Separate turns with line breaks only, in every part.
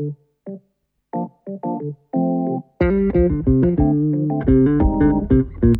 Thank you.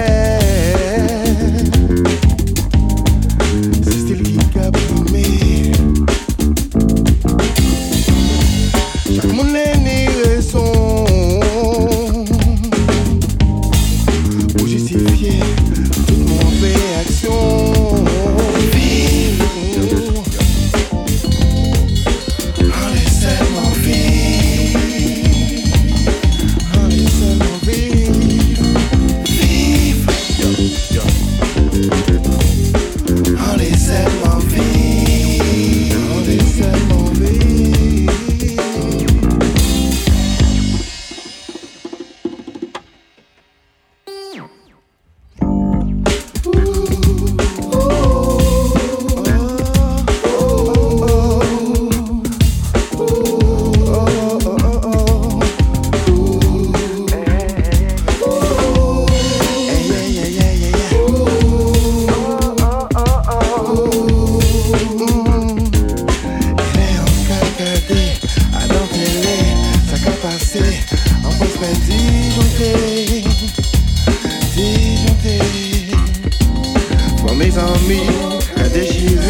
déjanté, déjanté. Pour mes amis, à déchirer.